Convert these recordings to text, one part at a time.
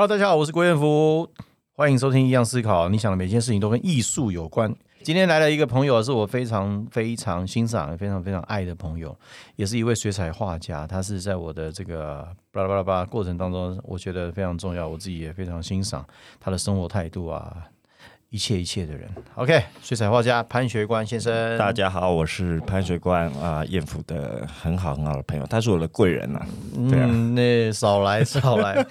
Hello，大家好，我是郭彦福，欢迎收听《一样思考》。你想的每件事情都跟艺术有关。今天来了一个朋友，是我非常非常欣赏、非常非常爱的朋友，也是一位水彩画家。他是在我的这个巴拉巴拉巴拉过程当中，我觉得非常重要，我自己也非常欣赏他的生活态度啊，一切一切的人。OK，水彩画家潘学官先生，大家好，我是潘学官啊，艳福的很好很好的朋友，他是我的贵人呐、对啊嗯，那少来少来。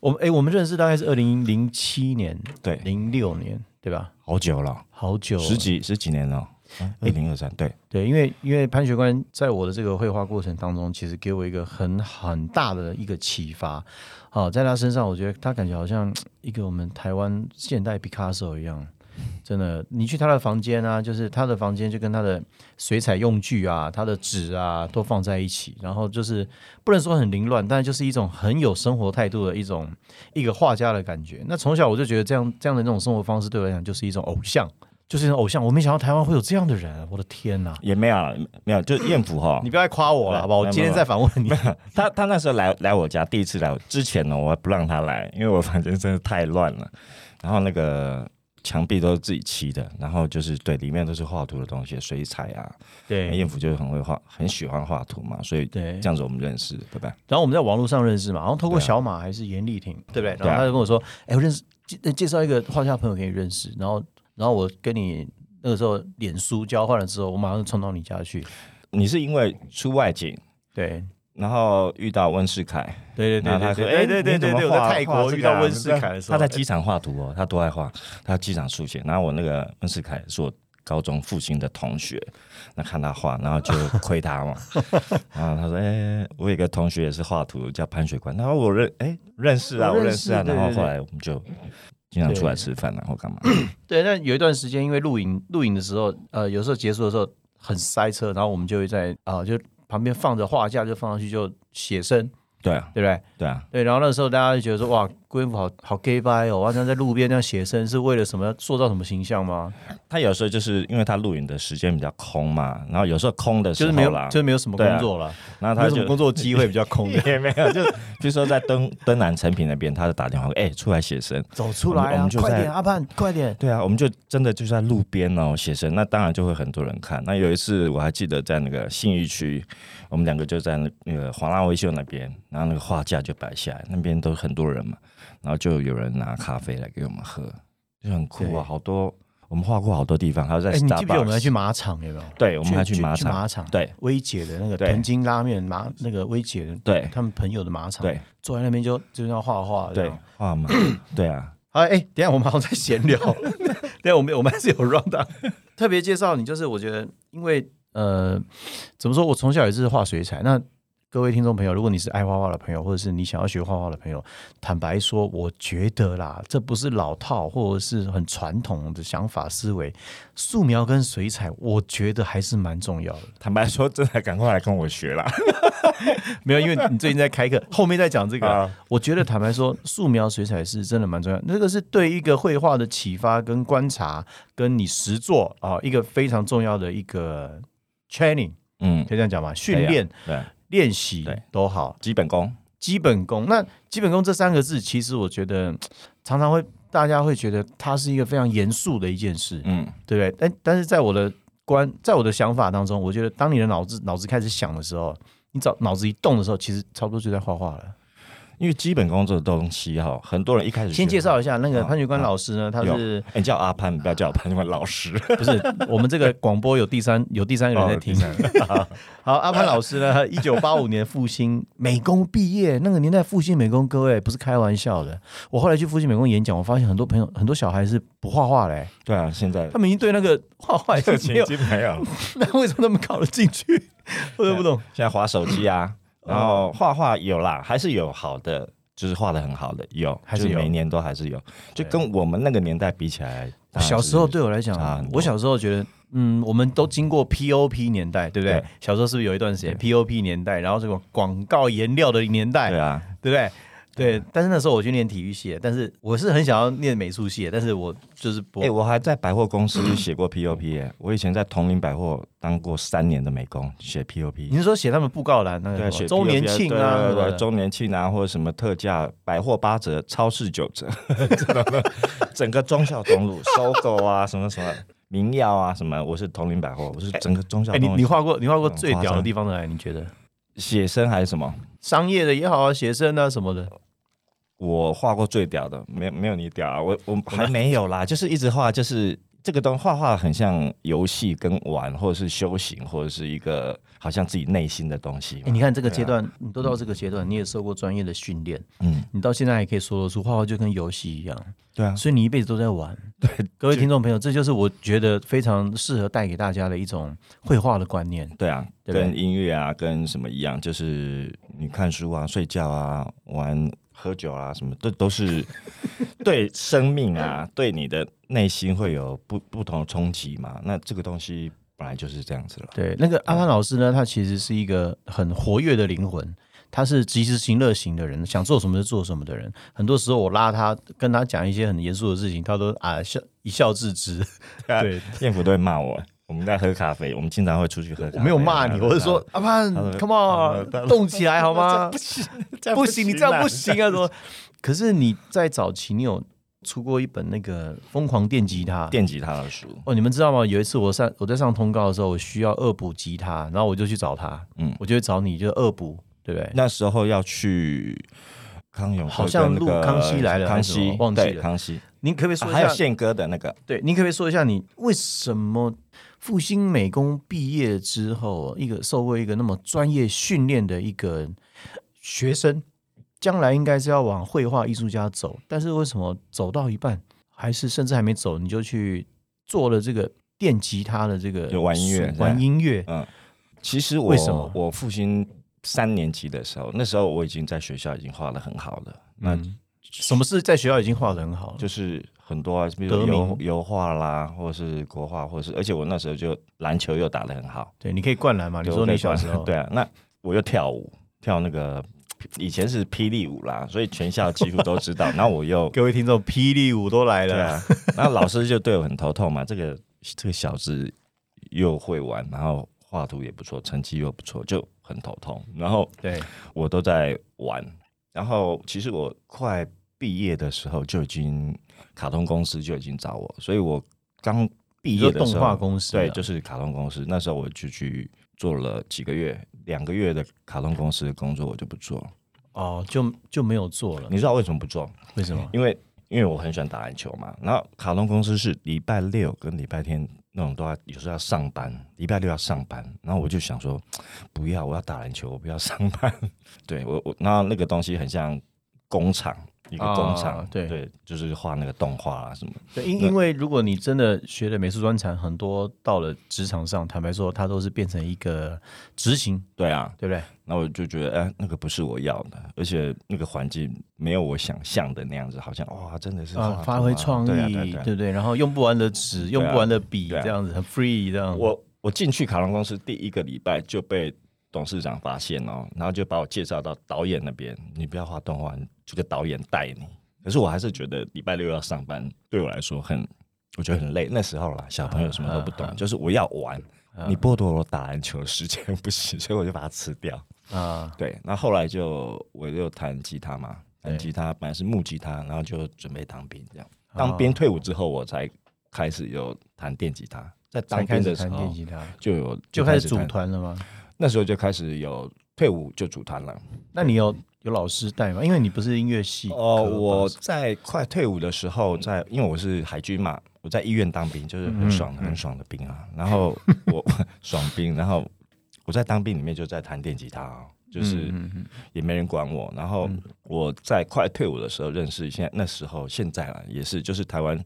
我们哎、我们认识大概是二零零七年、对，零六年，对吧？好久了，好久了十几十几年了，二零二三，对，对，因为因为潘学官在我的这个绘画过程当中，其实给我一个很很大的一个启发。好、在他身上，我觉得他感觉好像一个我们台湾现代毕卡索一样。真的，你去他的房间啊，就是他的房间就跟他的水彩用具啊、他的纸啊都放在一起，然后就是不能说很凌乱，但就是一种很有生活态度的一种一个画家的感觉。那从小我就觉得这样这样的那种生活方式对我来讲就是一种偶像，就是一种偶像。我没想到台湾会有这样的人，我的天哪！也没有没有，就是艳福哈 你，不要再夸我了，好不好？我今天再反问你。他他那时候来来我家，第一次来之前呢，我还不让他来，因为我房间真的太乱了，然后那个。墙壁都是自己漆的，然后就是对，里面都是画图的东西，水彩啊。对艳福就是很会画，很喜欢画图嘛，所以对这样子我们认识，对吧？然后我们在网络上认识嘛，然后透过小马还是严丽婷，对不对？然后他就跟我说：“哎，我认识介介绍一个画家朋友给你认识。”然后，然后我跟你那个时候脸书交换了之后，我马上就冲到你家去。你是因为出外景，对，然后遇到温世凯，对对对他说：“对对对哎，对对对对，我在泰国遇到温世凯的时候，他在机场画图哦，他多爱画，他机场速写。然后我那个温世凯是我高中复兴的同学，那看他画，然后就亏他嘛。然后他说：“哎、我有一个同学也是画图，叫潘水官。然后我认哎、认识啊，我认识啊。然后后来我们就经常出来吃饭然后干嘛。对，那有一段时间，因为录影录影的时候，呃，有时候结束的时候很塞车，然后我们就会在啊、就旁边放着画架，就放上去就写生，对啊，对不对？对啊，对，然后那时候大家就觉得说，哇，郭彦甫好好 gay 掰哦，好像在路边这样写生，是为了什么？塑造什么形象吗？他有时候就是因为他录影的时间比较空嘛，然后有时候空的时就是没有候啦，，就是没有什么工作了，然后他就没有什么工作机会比较空的。也没有，就比如说在登登南成品那边，他就打电话，哎、出来写生。走出来啊我们！快点，阿盼，快点！对啊，我们就真的就在路边哦写生，那当然就会很多人看。那有一次我还记得在那个信义区，我们两个就在那那个华纳维秀那边，然后那个画架就摆下来，那边都很多人嘛，然后就有人拿咖啡来给我们喝，就很酷啊，好多我们画过好多地方，还有在哎，你记不记得我们还去马场有没有？对，我们还去去马场，马场，对。薇姐的那个对。藤津拉面马那个薇姐的对。他们朋友的马场，对。坐在那边就就要画画，这对样，画嘛，对啊，好，哎、等一下我们好像在闲聊，等下我们我们还是有 round down。特别介绍你，就是我觉得，因为呃，怎么说，我从小也是画水彩。那各位听众朋友，如果你是爱画画的朋友，或者是你想要学画画的朋友，坦白说，我觉得啦，这不是老套或者是很传统的想法思维，素描跟水彩，我觉得还是蛮重要的。坦白说，真的赶快来跟我学啦。没有，因为你最近在开课，后面再讲这个。啊我觉得坦白说，素描、水彩是真的蛮重要，那个是对一个绘画的启发跟观察，跟你实作啊，一个非常重要的一个 training，嗯，可以这样讲吗？训练、对，练习对都好，基本功，基本功。那基本功这三个字，其实我觉得 常常会大家会觉得它是一个非常严肃的一件事，嗯，对不对？但但是在我的观，在我的想法当中，我觉得当你的脑子脑子开始想的时候，你早脑子一动的时候，其实差不多就在画画了。因为基本功这个东西哈，很多人一开始先介绍一下那个潘学官老师呢，他是哎，你叫阿潘，不要叫我潘，叫我老师。不是我们这个广播有第三 有第三个人在听哦？好，阿潘老师呢，一九八五年复兴美工毕业，那个年代复兴美工，各位不是开玩笑的。我后来去复兴美工演讲，我发现很多朋友很多小孩是不画画嘞，对啊，现在他们已经对那个画画已经没有，经没有，那为什么他们考得进去？我都不懂。现在划手机啊，然后画画有啦，还是有好的，就是画的很好的，有，还是每年都还是有，就跟我们那个年代比起来，小时候对我来讲差很，多。我小时候觉得，嗯，我们都经过 POP 年代，对不对？对。小时候是不是有一段时间 POP 年代，然后这个广告颜料的年代，对啊，对不对？对，但是那时候我去念体育系，但是我是很想要念美术系，但是我就是不。哎，我还在百货公司写过 POP 哎，我以前在同林百货当过三年的美工，写 POP。你是说写他们布告栏那个？对，写周年庆啊，周年庆啊，或者什么特价，百货八折，超市九折，整个中孝东路搜狗啊，什么什么民谣啊，什么，我是同林百货，我是整个中孝。哎，你你画过你画过最屌的地方在哪？你觉得？写生还是什么？商业的也好啊，写生啊什么的。我画过最屌的，没没有你屌啊！我我还没有啦，就是一直画，就是这个东画画很像游戏跟玩，或者是修行，或者是一个好像自己内心的东西。你看这个阶段，你都到这个阶段，你也受过专业的训练，嗯，你到现在还可以说得出画画就跟游戏一样，对啊，所以你一辈子都在玩。对，各位听众朋友，这就是我觉得非常适合带给大家的一种绘画的观念。对啊，跟音乐啊，跟什么一样，就是你看书啊，睡觉啊，玩。喝酒啊，什么这都是对生命啊，对你的内心会有不不同的冲击嘛？那这个东西本来就是这样子了。对，那个阿潘老师呢，他其实是一个很活跃的灵魂，他是及时行乐型的人，想做什么就做什么的人。很多时候我拉他跟他讲一些很严肃的事情，他都啊笑一笑置之。对，艳福都会骂我。我们在喝咖啡，我们经常会出去喝。我没有骂你，我是说阿潘，Come on，动起来好吗？不行，不行，你这样不行啊！怎么，可是你在早期你有出过一本那个疯狂电吉他、电吉他的书哦。你们知道吗？有一次我上我在上通告的时候，我需要恶补吉他，然后我就去找他，嗯，我就会找你，就恶补，对不对？那时候要去康永，好像录康熙来了，康熙忘记了康熙。您可不可以说一下？还有宪哥的那个？对，您可不可以说一下你为什么？复兴美工毕业之后，一个受过一个那么专业训练的一个学生，将来应该是要往绘画艺术家走。但是为什么走到一半，还是甚至还没走，你就去做了这个电吉他的这个玩音乐？玩音乐？嗯，其实我为什么我复兴三年级的时候，那时候我已经在学校已经画的很好了。那什么是在学校已经画的很好？就是。很多啊，比如油油画啦，或者是国画，或者是，而且我那时候就篮球又打得很好。对，你可以灌篮嘛？你说你小时候？对啊，那我又跳舞，跳那个以前是霹雳舞啦，所以全校几乎都知道。然后我又各位听众，霹雳舞都来了。对啊，然后老师就对我很头痛嘛，这个这个小子又会玩，然后画图也不错，成绩又不错，就很头痛。然后对我都在玩，然后其实我快毕业的时候就已经。卡通公司就已经找我，所以我刚毕业的时候，动画公司对，就是卡通公司。那时候我就去做了几个月，两个月的卡通公司的工作，我就不做了。哦，就就没有做了。你知道为什么不做？为什么？因为因为我很喜欢打篮球嘛。然后卡通公司是礼拜六跟礼拜天那种都要有时候要上班，礼拜六要上班。然后我就想说，不要，我要打篮球，我不要上班。对我我，然后那个东西很像工厂。一个工厂，对对，就是画那个动画啊什么。对，因因为如果你真的学了美术专长，很多到了职场上，坦白说，它都是变成一个执行。对啊，对不对？那我就觉得，哎，那个不是我要的，而且那个环境没有我想象的那样子，好像哇，真的是发挥创意，对不对？然后用不完的纸，用不完的笔，这样子很 free 这样。我我进去卡隆公司第一个礼拜就被董事长发现哦，然后就把我介绍到导演那边，你不要画动画。这个导演带你，可是我还是觉得礼拜六要上班，对我来说很，我觉得很累。那时候啦，小朋友什么都不懂，就是我要玩，你剥夺我打篮球的时间不行，所以我就把它吃掉啊。对，那后来就我就弹吉他嘛，弹吉他本来是木吉他，然后就准备当兵这样。当兵退伍之后，我才开始有弹电吉他。在当兵的时候，就有就开始组团了吗？那时候就开始有退伍就组团了。那你有？有老师带吗？因为你不是音乐系哦。我在快退伍的时候，在因为我是海军嘛，我在医院当兵，就是很爽很爽的兵啊。然后我 爽兵，然后我在当兵里面就在弹电吉他啊，就是也没人管我。然后我在快退伍的时候认识，现在那时候现在了也是，就是台湾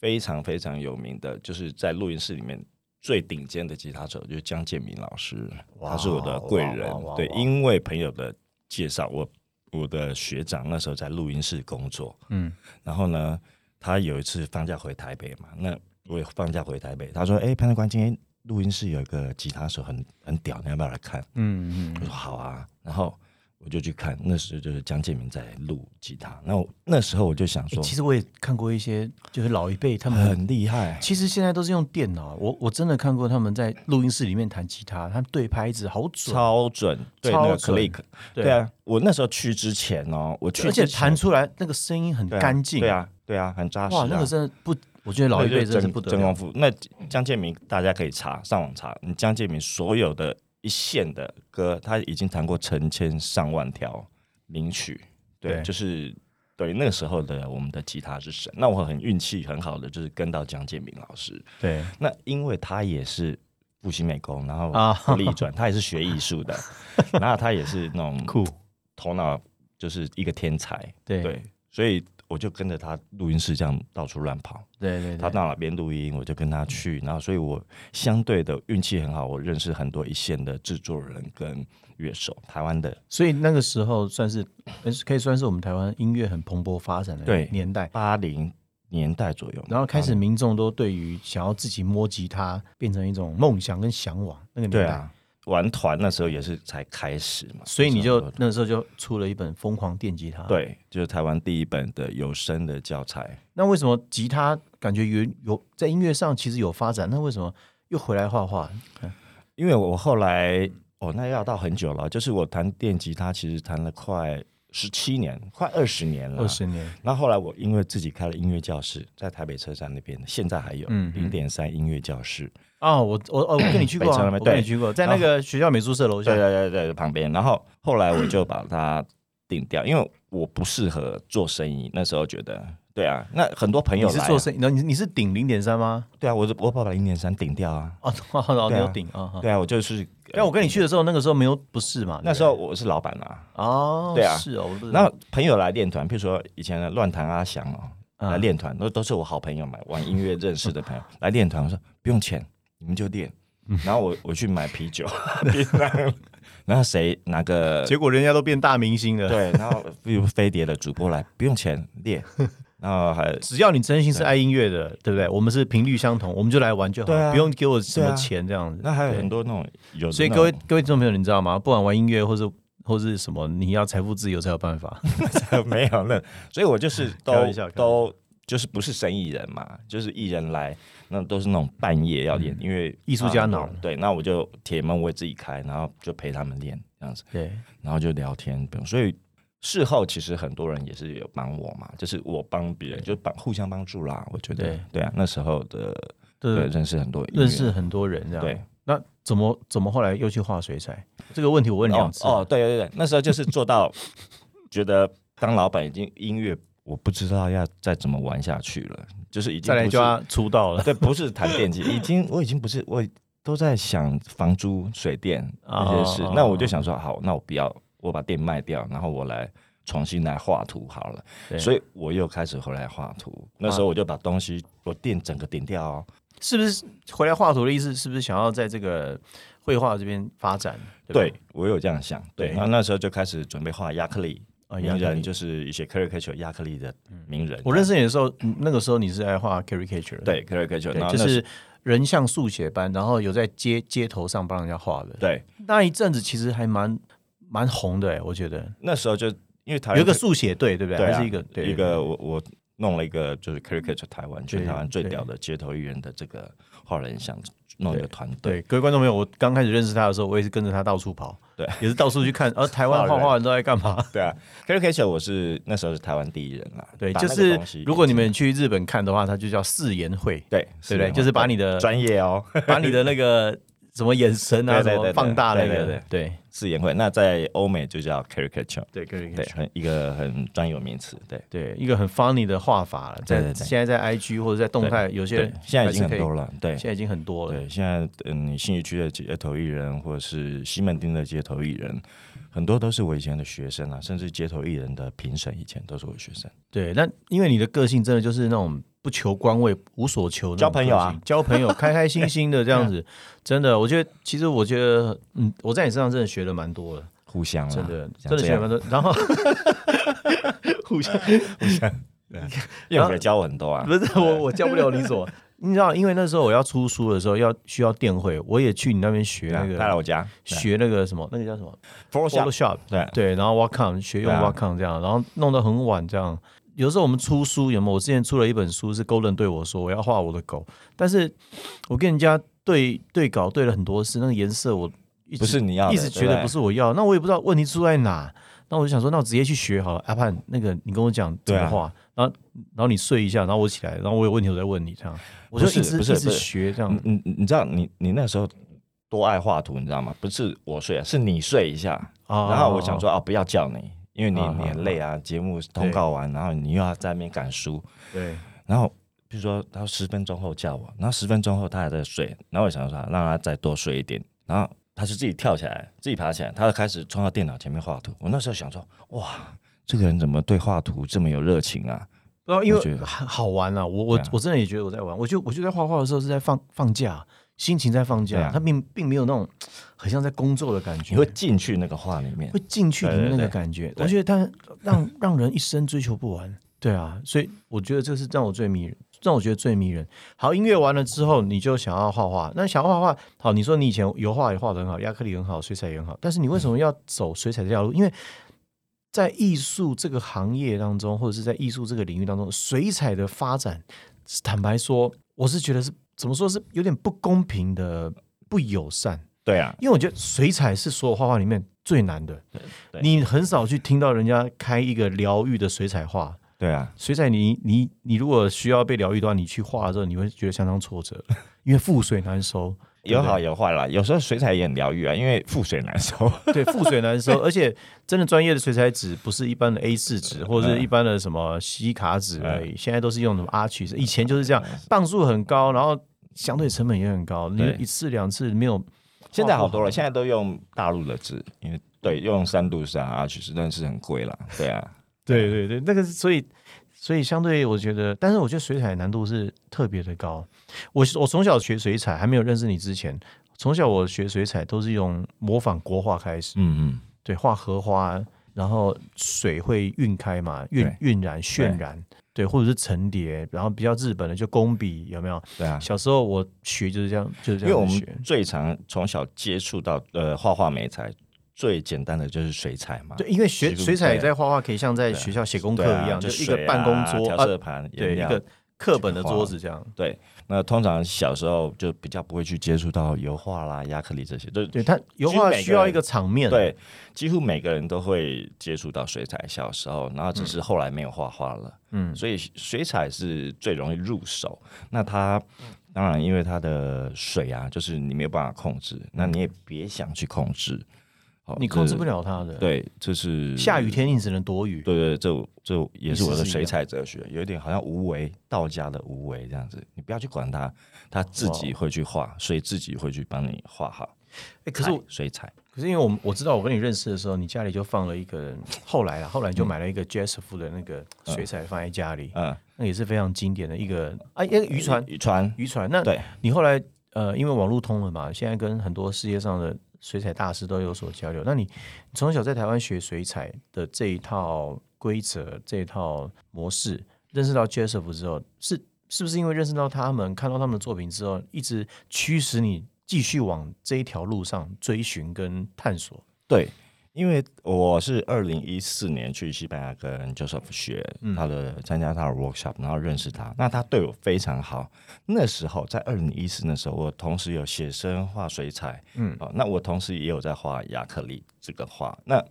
非常非常有名的，就是在录音室里面最顶尖的吉他手，就是江建明老师，他是我的贵人。对，因为朋友的。介绍我，我的学长那时候在录音室工作，嗯，然后呢，他有一次放假回台北嘛，那我也放假回台北，他说：“哎，潘德官，今天录音室有一个吉他手很很屌，你要不要来看？”嗯嗯，我说好啊，然后我就去看，那时候就是江建明在录吉他，那我那时候我就想说，欸其实我也看过一些，就是老一辈他们很厉害，其实现在都是用电脑，我我真的看过他们在录音室里面弹吉他，他们对拍子好准，超准，对那个超准。click，对。啊，我那时候去之前哦，我去而且弹出来那个声音很干净，对，啊，对啊，很扎实啊，哇，那个真的不，我觉得老一辈真的是不得了。真功。夫。那江建明大家可以查上网查，你江建明所有的一线的歌，他已经弹过成千上万条名曲，对，对。就是对那个时候的我们的吉他之神。那我很运气很好的，就是跟到江建明老师。对。那因为他也是复兴美工，然后立转，他也是学艺术的，然后他也是那种酷，头脑就是一个天才，对。对，所以我就跟着他录音室这样到处乱跑。对对对，他到哪边录音，我就跟他去，然后所以我相对的运气很好，我认识很多一线的制作人跟乐手，台湾的所以那个时候算是呃可以算是我们台湾音乐很蓬勃发展的年代。八零年代左右，然后开始民众都对于想要自己摸吉他变成一种梦想跟向往那个年代，对啊，玩团那时候也是才开始嘛，所以你就那时候就出了一本《疯狂电吉他》。，对，就是台湾第一本的有声的教材。那为什么吉他感觉有有在音乐上其实有发展？那为什么又回来画画？因为我后来哦，那要到很久了，就是我弹电吉他，其实弹了快十七年，快二十年了。二十年，那后后来我因为自己开了音乐教室，在台北车站那边，现在还有嗯零点三音乐教室。哦，我我哦，我跟你去过、我跟你去过，在那个学校美术社楼下对。对对对，旁边。然后后来我就把它定掉，因为我不适合做生意。那时候觉得，对啊，那很多朋友你是做生意，那你你是顶零点三吗？对啊，我我把零点三顶掉啊。哦，哦，哦你对啊有顶啊。对啊，我就是。但我跟你去的时候，那个时候没有不是嘛？那时候我是老板啊，哦，对啊是哦，我不知道然后朋友来练团，譬如说以前的乱弹阿翔哦，嗯来练团，都都是我好朋友嘛，玩音乐认识的朋友来练团，我说不用钱，你们就练。嗯然后我我去买啤酒，然后谁哪个 结果人家都变大明星了。，对，然后比如飞碟的主播来，不用钱练，然后还只要你真心是爱音乐的，对不对？我们是频率相同，我们就来玩就好，啊不用给我什么钱这样子。那还有很多那种有所以各位各位听众朋友，你知道吗？不管玩音乐或是或是什么，你要财富自由才有办法。没有那，所以我就是都都就是不是生意人嘛，就是艺人来，那都是那种半夜要练，因为嗯艺术家脑啊对，那我就铁门我也自己开，然后就陪他们练这样子，对，然后就聊天，所以。事后其实很多人也是有帮我嘛，就是我帮别人，就帮互相帮助啦。我觉得对对啊，那时候的对对，认识很多认识很多人这样。对，那怎么怎么后来又去画水彩？这个问题我问两次。哦，哦对对对，那时候就是做到觉得当老板已经音乐，我不知道要再怎么玩下去了，就是已经再来就要出道了。对，不是谈电机，已经我已经不是我都在想房租、水电那些事。哦那我就想说，好，那我不要，我把店卖掉，然后我来重新来画图好了。所以我又开始回来画图。那时候我就把东西，我店整个顶掉哦。是不是回来画图的意思？是不是想要在这个绘画这边发展？对对我有这样想，对。对然后那时候就开始准备画亚克力。啊，名人就是一些 caricature 亚克力的名人，我认识你的时候，嗯那个时候你是在画 caricature，对 caricature，然后就是人像速写班，然后有在街街头上帮人家画的。对那一阵子其实还蛮蛮红的哎，我觉得那时候就因为台湾有一个速写队，对不对？还是一个对一个我我弄了一个就是 caricature 台湾全台湾最屌的街头艺人的这个画人像，弄一个团队。对各位观众朋友，我刚开始认识他的时候，我也是跟着他到处跑，对，也是到处去看，而 台湾画画人都在干嘛？对啊，caricature 我是那时候是台湾第一人啦。对，就是如果你们去日本看的话，它就叫四言会，对对不对？就是把你的专业哦，把你的那个什么眼神啊，什么放大那个对对对，对四言会，那在欧美就叫 caricature，对，可以对，很一个很专有名词，对。对，一个很 funny 的画法了，在现在在 IG 或者在动态，有些对，现在已经很多了，对现在已经很多了。对，现在嗯，你信义区的街头艺人，或者是西门町的街头艺人，很多都是我以前的学生啊，甚至街头艺人的评审以前都是我的学生。对，那因为你的个性真的就是那种不求官位、无所求交朋友啊，交朋友，开开心心的这样子，真的，我觉得其实我觉得，嗯，我在你身上真的学了蛮多的，互相啦真的真的学了蛮多。然后 互相燕姐教我很多啊。不是我，我教不了你什么。你知道，因为那时候我要出书的时候要需要电绘，我也去你那边学那个带来我家。学那个什么，那个叫什么？Photoshop，Photoshop，对。对，然后 Wacom 学用对啊。Wacom 这样，然后弄得很晚这样。有时候我们出书，有没有？我之前出了一本书，是 Golden 对我说我要画我的狗，但是我跟人家对对稿对了很多次，那个颜色我一直不是你要的一直觉得不是我要，那我也不知道问题出在哪。那我就想说，那我直接去学好了。阿盼，那个你跟我讲怎么画，然后然后你睡一下，然后我起来，然后我有问题我再问你，这样我就一直一直学这样你。你你知道你你那时候多爱画图，你知道吗？不是我睡啊，是你睡一下，哦然后我想说啊，不要叫你，因为你啊你很累啊，节目通告完，然后你又要在那边赶书，对，然后比如说他十分钟后叫我，然后十分钟后他还在睡，然后我想说让他再多睡一点，然后他就自己跳起来，自己爬起来，他就开始冲到电脑前面画图。我那时候想说，哇，这个人怎么对画图这么有热情啊？然后因为好好玩啊，我我啊我真的也觉得我在玩，我就我就在画画的时候是在放放假，心情在放假，他并并没有那种很像在工作的感觉，你会进去那个画里面会，进去里面那个感觉，对我觉得他让让人一生追求不完。对啊，所以我觉得这是让我最迷人，让我觉得最迷人。好，音乐完了之后，你就想要画画。那想要画画，好，你说你以前油画也画得很好，亚克力很好，水彩也很好，但是你为什么要走水彩这条路？因为在艺术这个行业当中，或者是在艺术这个领域当中，水彩的发展，坦白说，我是觉得是怎么说是有点不公平的、不友善。对啊，因为我觉得水彩是所有画画里面最难的，你很少去听到人家开一个疗愈的水彩画。对啊，水彩你你你如果需要被疗愈的话，你去画的时候，你会觉得相当挫折，因为覆水难收，有好有坏啦。有时候水彩也很疗愈啊，因为覆水难收。对，覆水难收，而且真的专业的水彩纸不是一般的 A 四纸或者是一般的什么吸卡纸而已，现在都是用什么 Arch，以前就是这样，磅数很高，然后相对成本也很高，你一次两次没有。现在好多了，现在都用大陆的纸，因为对用三度砂啊，其实但是很贵啦。对啊，对对对，那个是所以所以相对我觉得，但是我觉得水彩难度是特别的高。我我从小学水彩，还没有认识你之前，从小我学水彩都是用模仿国画开始，嗯嗯，对，画荷花，然后水会晕开嘛，晕晕染、渲染，对，或者是层叠，然后比较日本的就工笔，有没有？对啊。小时候我学就是这样，就是这样因为我们学。最常从小接触到呃画画美材，最简单的就是水彩嘛。对，因为学水彩在画画可以像在学校写功课一样，就就一个办公啊桌啊调色，盘，对，一个课本的桌子这样。对。那通常小时候就比较不会去接触到油画啦、亚克力这些，就是对，它油画需要一个场面，对，几乎每个人都会接触到水彩。小时候，然后只是后来没有画画了，嗯，所以水彩是最容易入手。那它当然因为它的水啊，就是你没有办法控制，那你也别想去控制，哦你控制不了。它的。，对，这是下雨天你只能躲雨。对对，这这也是我的水彩哲学，有一点好像无为，道家的无为这样子，你不要去管它，它自己会去画，所以自己会去帮你画好。哎，可是我水彩，可是因为我们我知道我跟你认识的时候，你家里就放了一个，后来啊，后来你就买了一个 Joseph 的那个水彩放在家里，嗯，那也是非常经典的一个啊，一个渔船，渔船，渔船。那对，你后来呃，因为网络通了嘛，现在跟很多世界上的水彩大师都有所交流。那你从小在台湾学水彩的这一套规则、这一套模式，认识到 Joseph 之后，是是不是因为认识到他们，看到他们的作品之后，一直驱使你继续往这一条路上追寻跟探索？对，因为我是二零一四年去西班牙跟 Joseph 学他的参加他的 workshop，然后认识他。那他对我非常好。那时候在二零一四的时候，我同时有写生、画水彩，嗯嗯，哦，那我同时也有在画亚克力这个画。那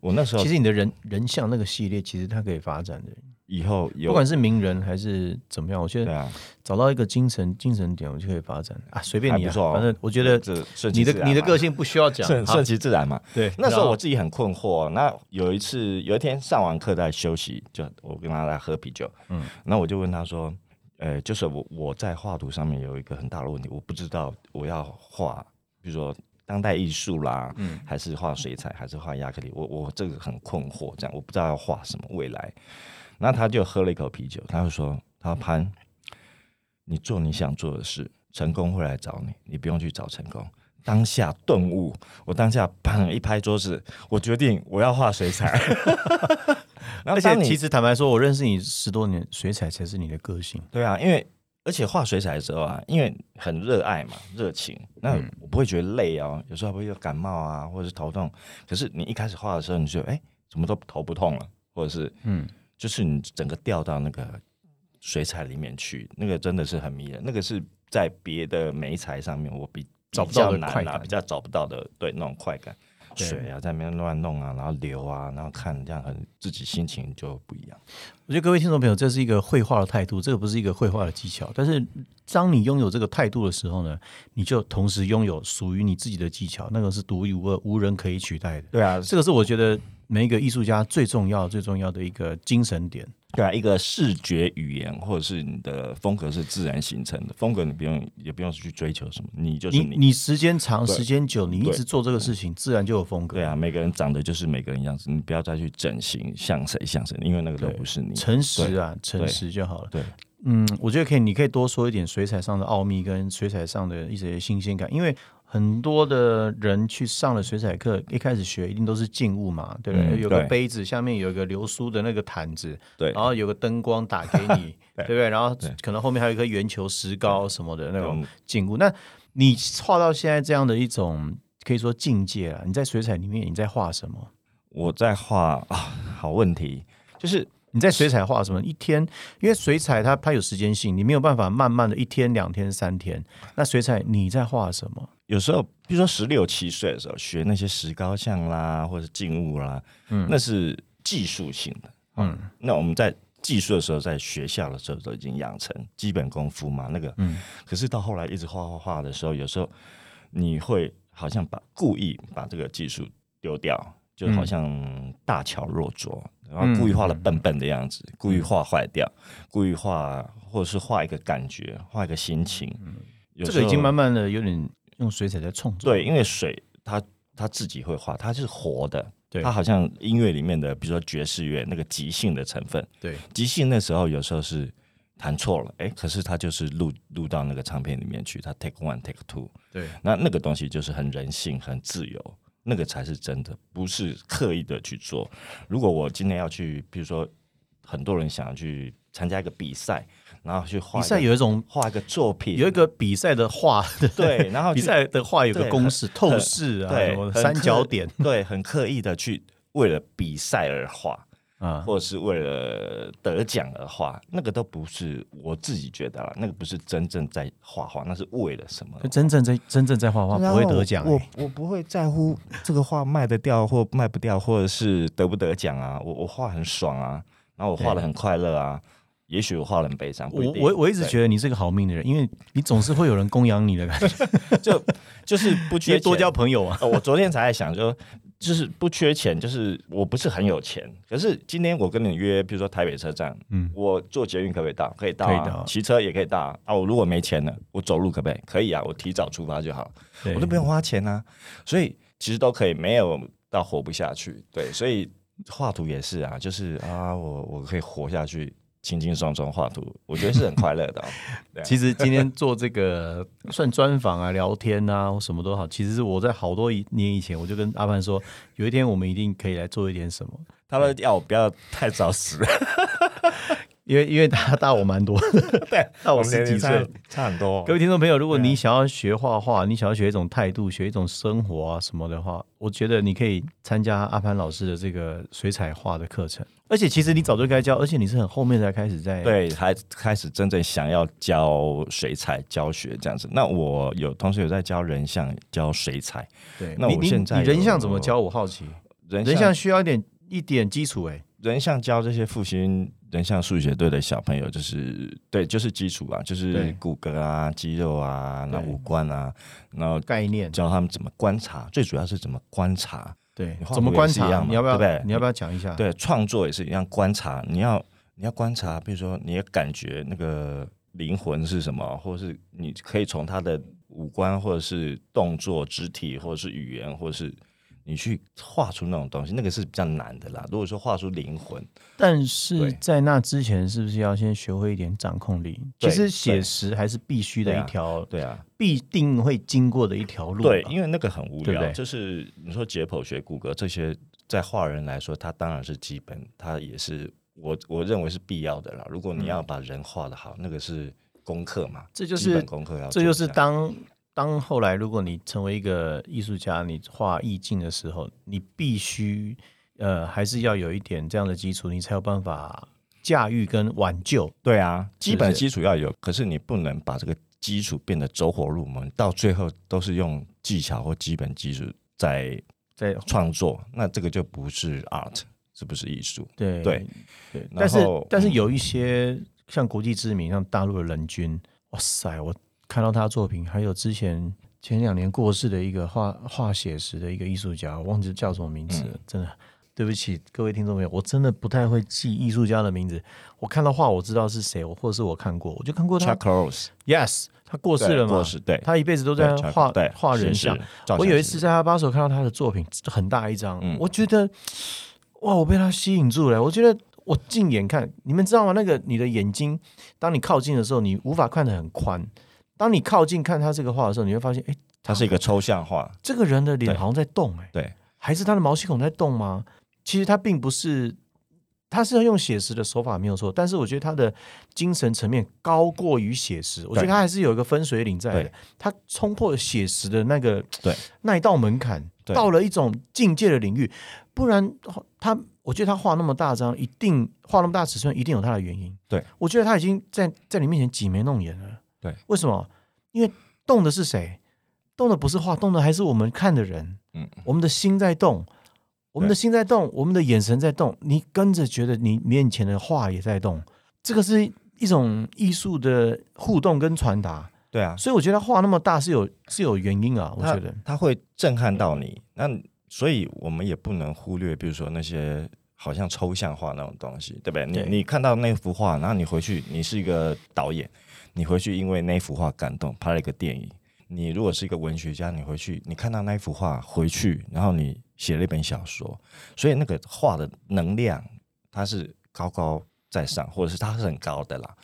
我那时候其实你的人人像那个系列，其实它可以发展的，以后有不管是名人还是怎么样，我觉得找到一个精神精神点，我就可以发展啊，随便你反正我觉得这顺其你的自然嘛你的个性不需要讲，顺顺其自然嘛。对，那时候我自己很困惑。那有一次，有一天上完课在休息，就我跟他在喝啤酒，嗯嗯，那我就问他说，呃，就是我我在画图上面有一个很大的问题，我不知道我要画，比如说当代艺术啦，嗯嗯，还是画水彩，还是画亚克力，我我这个很困惑，这样我不知道要画什么未来。那他就喝了一口啤酒，他就说：“他说潘，你做你想做的事，成功会来找你，你不用去找成功。”当下顿悟，我当下砰一拍桌子，我决定我要画水彩。然后而且其实坦白说，我认识你十多年，水彩才是你的个性。对啊，因为而且画水彩的时候啊，因为很热爱嘛，热情，那我不会觉得累哦。有时候还会有感冒啊，或者是头痛。可是你一开始画的时候，你就哎，怎么都头不痛了，或者是嗯，就是你整个掉到那个水彩里面去，那个真的是很迷人。那个是在别的媒材上面我比找不到的快感，比较找不到的对那种快感。水啊，在那边乱弄啊，然后流啊，然后看这样，很自己心情就不一样。我觉得各位听众朋友，这是一个绘画的态度，这个不是一个绘画的技巧。但是，当你拥有这个态度的时候呢，你就同时拥有属于你自己的技巧，那个是独一无二、无人可以取代的。对啊，这个是我觉得每一个艺术家最重要、最重要的一个精神点。对啊，一个视觉语言或者是你的风格是自然形成的风格，你不用也不用去追求什么，你就是你。你时间长、时间久，你一直做这个事情，自然就有风格。对啊，每个人长得就是每个人样子，你不要再去整形像谁像谁，因为那个都不是你。诚实啊，诚实就好了。对，嗯，我觉得可以，你可以多说一点水彩上的奥秘跟水彩上的一些新鲜感，因为。很多的人去上了水彩课，一开始学一定都是静物嘛，对不对？有个杯子，下面有一个流苏的那个毯子，对，然后有个灯光打给你，对不对？然后可能后面还有一颗圆球石膏什么的那种静物。那你画到现在这样的一种可以说境界了，你在水彩里面你在画什么？我在画啊，好问题，就是。你在水彩画什么？一天，因为水彩它它有时间性，你没有办法慢慢的一天、两天、三天。那水彩你在画什么？有时候，比如说十六七岁的时候学那些石膏像啦，或者静物啦，嗯，那是技术性的，嗯。那我们在技术的时候，在学校的时候都已经养成基本功夫嘛，那个，嗯。可是到后来一直画画画的时候，有时候你会好像把故意把这个技术丢掉，就好像大巧若拙。然后故意画的笨笨的样子，故意画坏掉，故意画或者是画一个感觉，画一个心情。嗯，这个已经慢慢的有点用水彩在创作。对，因为水它它自己会画，它是活的。对，它好像音乐里面的，比如说爵士乐那个即兴的成分。对，即兴那时候有时候是弹错了，哎，可是它就是录录到那个唱片里面去，它 take one take two。对，那那个东西就是很人性，很自由。那个才是真的，不是刻意的去做。如果我今天要去，比如说很多人想要去参加一个比赛，然后去画比赛有一种画一个作品，有一个比赛的画，对，然后比赛的画有个公式，透视啊，什么三角点，对，很刻意的去为了比赛而画。啊，或者是为了得奖而画，那个都不是我自己觉得了，那个不是真正在画画，那是为了什么？真正在真正在画画不会得奖，我我不会在乎这个画卖得掉或卖不掉，或者是得不得奖啊，我我画很爽啊，然后我画的很快乐啊，也许我画的很悲伤，我我我一直觉得你是个好命的人，因为你总是会有人供养你的感觉，就就是不缺多交朋友啊。我昨天才在想说。就是不缺钱，就是我不是很有钱。可是今天我跟你约，比如说台北车站，嗯，我坐捷运可不可以到？可以到啊，骑车也可以到啊。我如果没钱了，我走路可不可以？可以啊，我提早出发就好，我都不用花钱啊。所以其实都可以，没有到活不下去。对，所以画图也是啊，就是啊，我我可以活下去。轻轻松松画图，我觉得是很快乐的。其实今天做这个 算专访啊、聊天啊，或什么都好。其实是我在好多年以前，我就跟阿潘说，有一天我们一定可以来做一点什么。他说要我不要太早死。因为因为他大我蛮多，对，大我十几岁，差很多。各位听众朋友，如果你想要学画画，你想要学一种态度，学一种生活啊什么的话，我觉得你可以参加阿潘老师的这个水彩画的课程。而且其实你早就该教，而且你是很后面才开始在对，才开始真正想要教水彩教学这样子。那我有同时有在教人像教水彩，对。那我现在人像怎么教？我好奇，人像需要一点一点基础哎。人像教这些复兴人像数学队的小朋友，就是对，就是基础啊，就是骨骼啊、肌肉啊、那五官啊，然后概念教他们怎么观察，最主要是怎么观察。对，怎么观察？你要不要？对，你要不要讲一下？对，创作也是一样，观察。你要你要观察，比如说你的感觉那个灵魂是什么，或者是你可以从他的五官，或者是动作、肢体，或者是语言，或者是。你去画出那种东西，那个是比较难的啦。如果说画出灵魂，但是在那之前，是不是要先学会一点掌控力？其实写实还是必须的一条，对啊，必定会经过的一条路。对，因为那个很无聊。就是你说解剖学、骨骼这些，在画人来说，它当然是基本，它也是我我认为是必要的啦。如果你要把人画的好，那个是功课嘛，这就基本是功课要这就是当当后来如果你成为一个艺术家，你画意境的时候，你必须呃还是要有一点这样的基础，你才有办法驾驭跟挽救。对啊，基是是本基础要有，可是你不能把这个基础变得走火入魔，到最后都是用技巧或基本技术在在创作，那这个就不是 art，这不是艺术。对对对，但是但是有一些像国际知名，像大陆的人均，哇塞，我看到他的作品，还有之前前两年过世的一个画画写实的一个艺术家，我忘记叫什么名字嗯了，真的。对不起，各位听众朋友，我真的不太会记艺术家的名字。我看到画，我知道是谁，我或者是我看过，我就看过他 Chuck。Rose Yes，他过世了嘛？过世对，他一辈子都在画对画人像我有一次在他把手看到他的作品，很大一张，嗯我觉得哇，我被他吸引住了。我觉得我近眼看，你们知道吗？那个你的眼睛，当你靠近的时候，你无法看得很宽；当你靠近看他这个画的时候，你会发现，哎，它是一个抽象画，这个人的脸好像在动、哎，对，还是他的毛细孔在动吗？其实他并不是。他是要用写实的手法没有错，但是我觉得他的精神层面高过于写实。我觉得他还是有一个分水岭在的，他冲破了写实的那个对那一道门槛，对到了一种境界的领域。不然他，我觉得他画那么大张，一定画那么大尺寸，一定有他的原因。对，我觉得他已经在在你面前挤眉弄眼了。对，为什么？因为动的是谁？动的不是画，动的还是我们看的人。嗯，我们的心在动，我们的心在动，我们的眼神在动，你跟着觉得你面前的画也在动，这个是一种艺术的互动跟传达。对啊，所以我觉得他画那么大是有是有原因啊，我觉得。它会震撼到你。那所以我们也不能忽略，比如说那些好像抽象画那种东西，对不对？对你你看到那幅画，然后你回去，你是一个导演，你回去因为那幅画感动拍了一个电影。你如果是一个文学家，你回去你看到那幅画回去，然后你写了一本小说，所以那个画的能量它是高高在上，或者是它是很高的啦。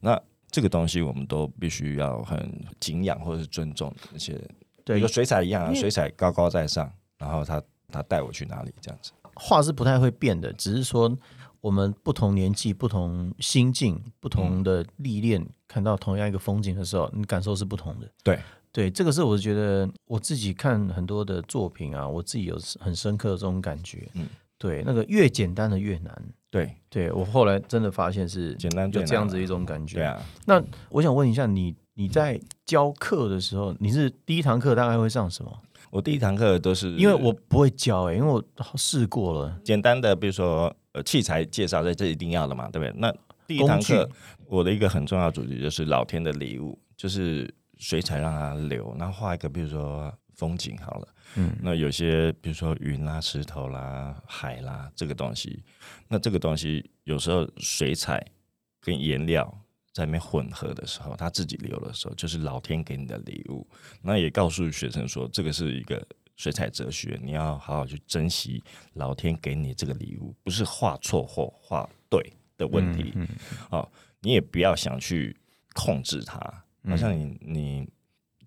那这个东西我们都必须要很敬仰或者是尊重那些，对一个水彩一样啊，水彩高高在上，然后他他带我去哪里这样子。画是不太会变的，只是说我们不同年纪、不同心境、不同的历练，看到同样一个风景的时候，你感受是不同的。对对，这个是我觉得我自己看很多的作品啊，我自己有很深刻的这种感觉。嗯对，那个越简单的越难。对，对我后来真的发现是简单最难这样子一种感觉。对啊，那我想问一下你，你在教课的时候，你是第一堂课大概会上什么？我第一堂课都是因为我不会教哎、因为我试过了。简单的，比如说呃器材介绍，这这一定要的嘛，对不对？那第一堂课，我的一个很重要主题就是老天的礼物，就是水彩让它流，然后画一个比如说风景好了。嗯，那有些比如说云啦、石头啦、海啦这个东西，那这个东西有时候水彩跟颜料在里面混合的时候，他自己流的时候，就是老天给你的礼物。那也告诉学生说，这个是一个水彩哲学，你要好好去珍惜老天给你这个礼物，不是画错或画对的问题。嗯哦，你也不要想去控制它，好像你你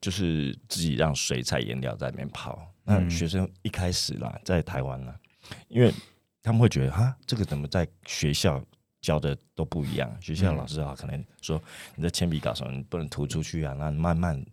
就是自己让水彩颜料在里面跑。那嗯学生一开始啦，在台湾啦，因为他们会觉得哈，这个怎么在学校教的都不一样？学校老师啊，可能说你的铅笔稿什么你不能涂出去啊，那慢慢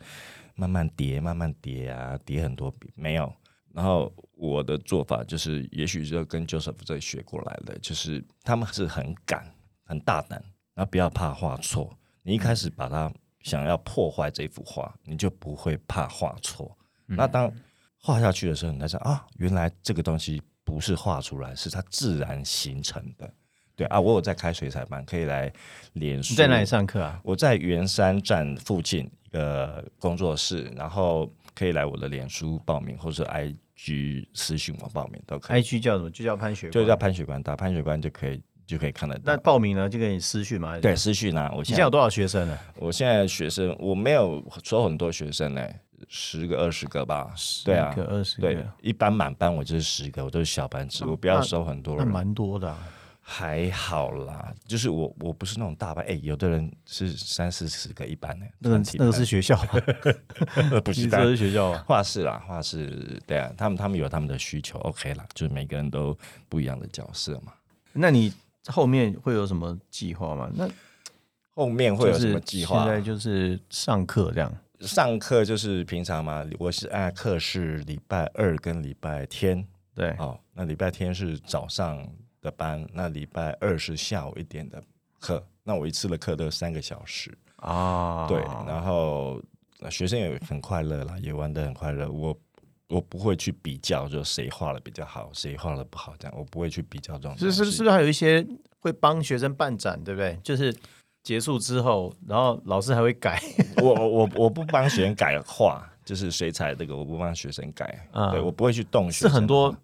慢慢叠，慢慢叠啊，叠很多笔没有。然后我的做法就是，也许就跟 Joseph 这里学过来的，就是他们是很敢、很大胆，然后不要怕画错。你一开始把它想要破坏这幅画，你就不会怕画错。那当画下去的时候，你才知道啊，原来这个东西不是画出来，是它自然形成的。对啊，我有在开水彩班，可以来脸书。你在哪里上课啊？我在圆山站附近一个工作室，然后可以来我的脸书报名，或者 IG 私讯我报名都可以。IG 叫什么？就叫潘学，就叫。潘雪官，打潘雪官就可以就可以看得到那到。报名呢，就给你私讯嘛。对，私讯啊，我现在有多少学生呢？我现在学生我没有收很多学生呢、十个二十个吧。对啊一个二十对个，，一般满班我就是十个，我都是小班制，我不要收很多那人。蛮多的啊。还好啦，就是我我不是那种大班，哎、有的人是三四十个一班呢、那那个是学校？不是单你说是学校啊？画室啦，画室对啊，他们他们有他们的需求，OK 啦，就是每个人都不一样的角色嘛。那你后面会有什么计划吗？那后面会有什么计划？现在就是上课这样。上课就是平常嘛，我是按课是礼拜二跟礼拜天对，哦，那礼拜天是早上的班，那礼拜二是下午一点的课，那我一次的课都有三个小时，啊，对，然后呃学生也很快乐啦，也玩得很快乐，我。我不会去比较，就谁画的比较好，谁画的不好，这样我不会去比较这种。是是是不是还有一些会帮学生办展，对不对？就是结束之后，然后老师还会改 我我我我不帮学生改画，就是水彩这个我不帮学生改，嗯对我不会去动学是很多，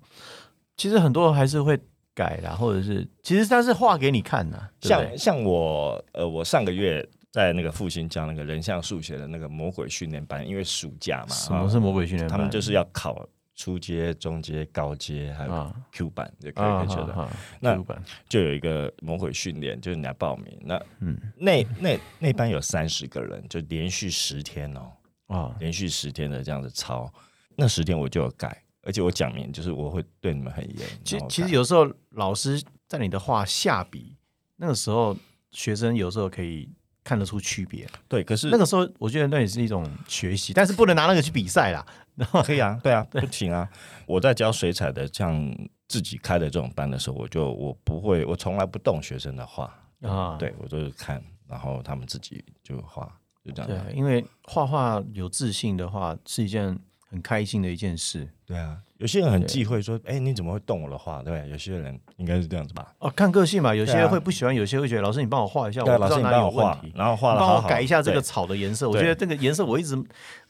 其实很多还是会改啦，或者是其实他是画给你看的，像像我呃，我上个月在那个复兴教那个人像数学的那个魔鬼训练班，因为暑假嘛，什么是魔鬼训练班？他们就是要考初阶、中阶、高阶，还有啊 Q 版，就可以啊可以求的。啊那就有一个魔鬼训练，就是你来报名。那嗯那那那班有三十个人，就连续十天哦，啊连续十天的这样子抄。那十天我就有改，而且我讲明就是我会对你们很严。其实其实有时候老师在你的画下笔，那个时候学生有时候可以看得出区别。对，可是那个时候我觉得那也是一种学习，但是不能拿那个去比赛啦。然后可以啊，对啊，不行啊。我在教水彩的像自己开的这种班的时候，我就我不会，我从来不动学生的画，啊，对我都是看，然后他们自己就画，就这样子。对，因为画画有自信的话是一件很开心的一件事。对啊，有些人很忌讳说，哎，你怎么会动我的画？对不对，有些人应该是这样子吧？哦，看个性嘛，有些对啊会不喜欢，有些会觉得老师你帮我画一下，我不知道哪里有问题，，然后画了帮我改一下这个草的颜色。我觉得这个颜色我一直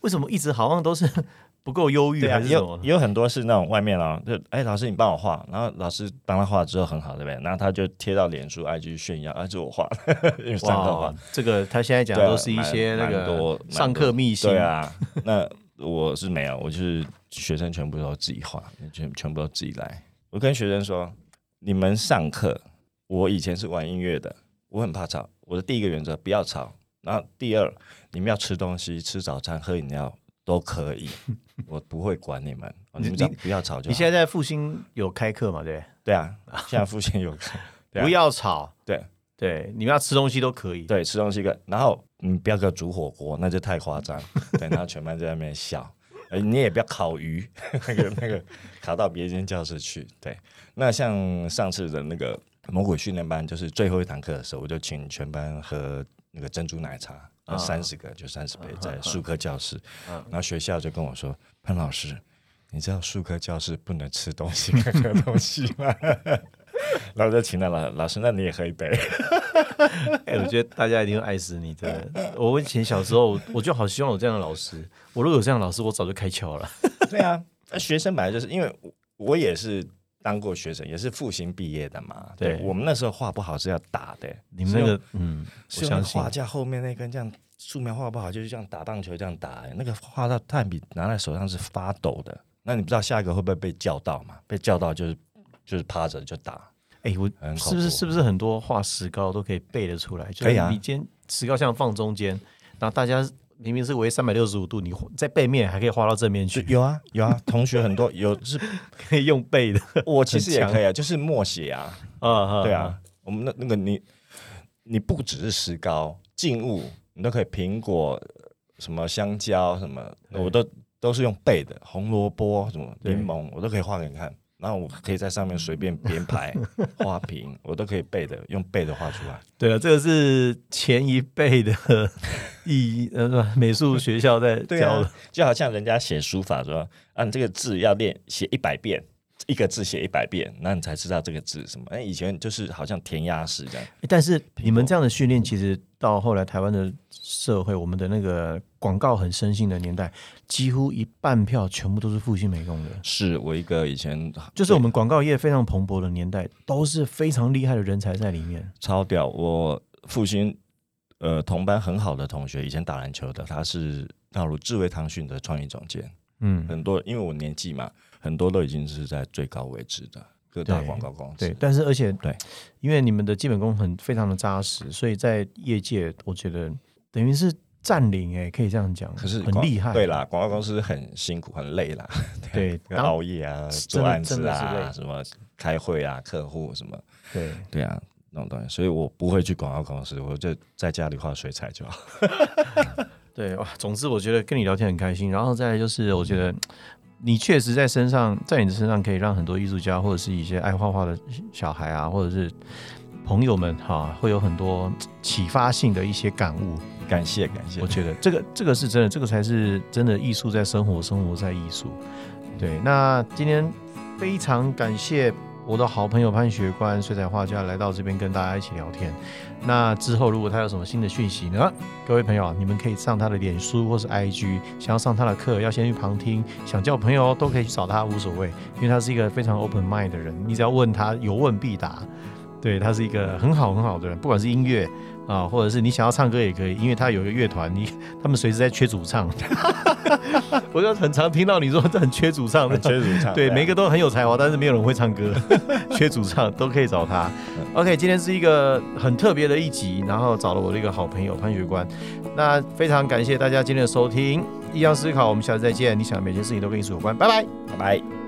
为什么一直好像都是 不够忧郁啊，还是什么？也有有很多是那种外面啊，就哎，老师你帮我画，然后老师帮他画之后很好，对不对？然后他就贴到脸书、IG 炫耀，啊，这是我画的，因为上课画哇，这个他现在讲都是一些那个上课秘辛对啊，那我是没有，我就是学生全部都自己画，全全部都自己来。我跟学生说，你们上课，我以前是玩音乐的，我很怕吵。我的第一个原则不要吵，然后第二，你们要吃东西、吃早餐、喝饮料都可以，我不会管你们，哦你们只要不要吵就好。你现在在复兴有开课嘛？对对啊，现在复兴有课，啊不要吵，对对，你们要吃东西都可以。对，吃东西个，然后你不要给我煮火锅，那就太夸张。对，然后全班在那边笑。呃，你也不要烤鱼，那个那个烤到别间教室去。对，那像上次的那个魔鬼训练班，就是最后一堂课的时候，我就请全班喝那个珍珠奶茶，啊三十个就三十杯，在数科教室。嗯然后学校就跟我说：“潘老师，你知道数科教室不能吃东西跟 喝东西吗？”然后我就请到老老师，那你也喝一杯。哎、我觉得大家一定会爱死你，的。我以前小时候，我就好希望有这样的老师。我如果有这样的老师，我早就开窍了。对啊，那学生本来就是因为我我也是当过学生，也是复兴毕业的嘛。对，对我们那时候画不好是要打的，你们那个，嗯，我相信画架后面那根这样素描画不好，就是这样打棒球这样打、那个画到炭笔拿在手上是发抖的。那你不知道下一个会不会被叫到嘛？被叫到就是就是趴着就打。哎、我是不是是不是很多画石膏都可以背得出来？就是可以啊。你今天石膏像放中间，然后大家明明是围三百六十五度，你在背面还可以画到正面去，有啊有啊，同学很多有是，可以用背的。我其实也可以啊，就是默写啊，啊对啊，，我们那那个你你不只是石膏静物，你都可以苹果什么香蕉什么，我都都是用背的，红萝卜什么柠檬，我都可以画给你看。然后我可以在上面随便编排花瓶，我都可以背的，用背的画出来。对了，这个是前一辈的艺呃美术学校在教的。啊，就好像人家写书法说，啊，你这个字要练写一百遍，一个字写一百遍，那你才知道这个字什么。哎，以前就是好像填鸭式这样。欸但是你们这样的训练，其实到后来台湾的社会，我们的那个广告很盛行的年代，几乎一半票全部都是复兴美工的。是我一个以前就是我们广告业非常蓬勃的年代，都是非常厉害的人才在里面。超屌！我复兴呃同班很好的同学，以前打篮球的，他是大陆智慧腾讯的创意总监，嗯，很多因为我年纪嘛，很多都已经是在最高位置的各大广告公司。对。但是而且对，因为你们的基本功很非常的扎实，所以在业界，我觉得等于是占领，哎，可以这样讲，可是很厉害。对啦，广告公司很辛苦很累啦，对，熬夜啊，做案子啊，什么开会啊，客户什么，对。对啊，那种东西，所以我不会去广告公司，我就在家里画水彩就好。对哇，总之我觉得跟你聊天很开心，然后再来就是我觉得你确实在身上，在你的身上可以让很多艺术家或者是一些爱画画的小孩啊，或者是朋友们哈，会有很多启发性的一些感悟。感谢感谢我，觉得这个这个是真的，这个才是真的艺术在生活，生活在艺术。对，那今天非常感谢我的好朋友潘学官水彩画家来到这边跟大家一起聊天。那之后如果他有什么新的讯息呢，各位朋友，你们可以上他的脸书或是 IG，想要上他的课，要先去旁听，想交朋友都可以去找他，无所谓，因为他是一个非常 open mind 的人，你只要问他，有问必答。对他是一个很好很好的人，不管是音乐啊，或者是你想要唱歌也可以，因为他有一个乐团，你 他们随时在缺主唱。我就很常听到你说这很缺主唱的很，缺主唱，对，啊每个都很有才华，但是没有人会唱歌，缺主唱都可以找他。OK，今天是一个很特别的一集，然后找了我的一个好朋友潘学官。那非常感谢大家今天的收听，异样思考，我们下次再见。你想的每件事情都跟艺术有关，拜拜。拜拜。